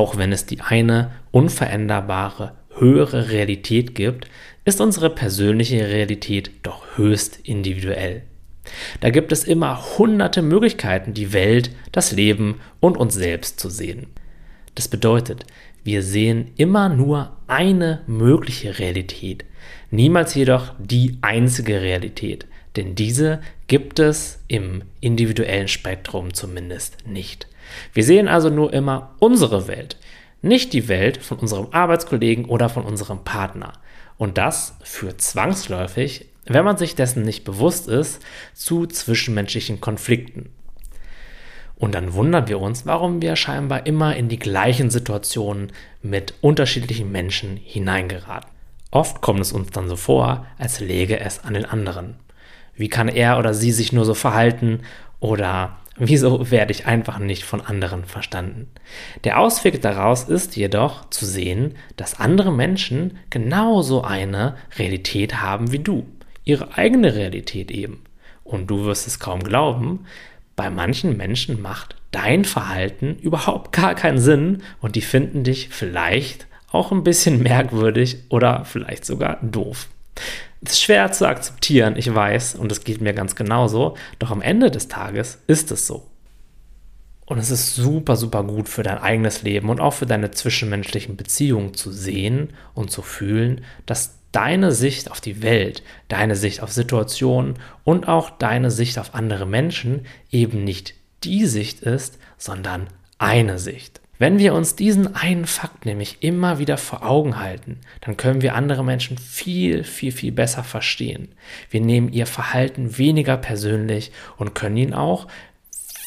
Auch wenn es die eine unveränderbare höhere Realität gibt, ist unsere persönliche Realität doch höchst individuell. Da gibt es immer hunderte Möglichkeiten, die Welt, das Leben und uns selbst zu sehen. Das bedeutet, wir sehen immer nur eine mögliche Realität, niemals jedoch die einzige Realität, denn diese gibt es im individuellen Spektrum zumindest nicht. Wir sehen also nur immer unsere Welt, nicht die Welt von unserem Arbeitskollegen oder von unserem Partner. Und das führt zwangsläufig, wenn man sich dessen nicht bewusst ist, zu zwischenmenschlichen Konflikten. Und dann wundern wir uns, warum wir scheinbar immer in die gleichen Situationen mit unterschiedlichen Menschen hineingeraten. Oft kommt es uns dann so vor, als läge es an den anderen. Wie kann er oder sie sich nur so verhalten? Oder wieso werde ich einfach nicht von anderen verstanden? Der Ausweg daraus ist jedoch zu sehen, dass andere Menschen genauso eine Realität haben wie du. Ihre eigene Realität eben. Und du wirst es kaum glauben, bei manchen Menschen macht dein Verhalten überhaupt gar keinen Sinn und die finden dich vielleicht auch ein bisschen merkwürdig oder vielleicht sogar doof. Es ist schwer zu akzeptieren, ich weiß, und es geht mir ganz genauso, doch am Ende des Tages ist es so. Und es ist super, super gut für dein eigenes Leben und auch für deine zwischenmenschlichen Beziehungen zu sehen und zu fühlen, dass deine Sicht auf die Welt, deine Sicht auf Situationen und auch deine Sicht auf andere Menschen eben nicht die Sicht ist, sondern eine Sicht. Wenn wir uns diesen einen Fakt nämlich immer wieder vor Augen halten, dann können wir andere Menschen viel, viel, viel besser verstehen. Wir nehmen ihr Verhalten weniger persönlich und können ihnen auch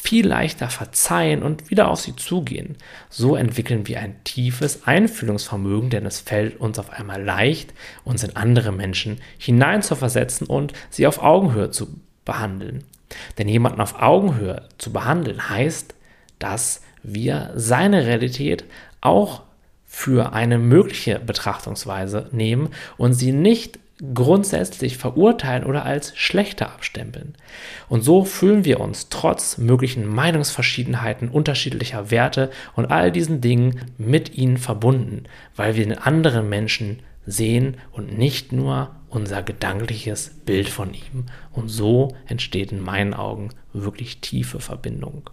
viel leichter verzeihen und wieder auf sie zugehen. So entwickeln wir ein tiefes Einfühlungsvermögen, denn es fällt uns auf einmal leicht, uns in andere Menschen hineinzuversetzen und sie auf Augenhöhe zu behandeln. Denn jemanden auf Augenhöhe zu behandeln heißt, dass wir seine Realität auch für eine mögliche Betrachtungsweise nehmen und sie nicht grundsätzlich verurteilen oder als schlechter abstempeln. Und so fühlen wir uns trotz möglichen Meinungsverschiedenheiten, unterschiedlicher Werte und all diesen Dingen mit ihnen verbunden, weil wir den anderen Menschen sehen und nicht nur unser gedankliches Bild von ihm. Und so entsteht in meinen Augen wirklich tiefe Verbindung.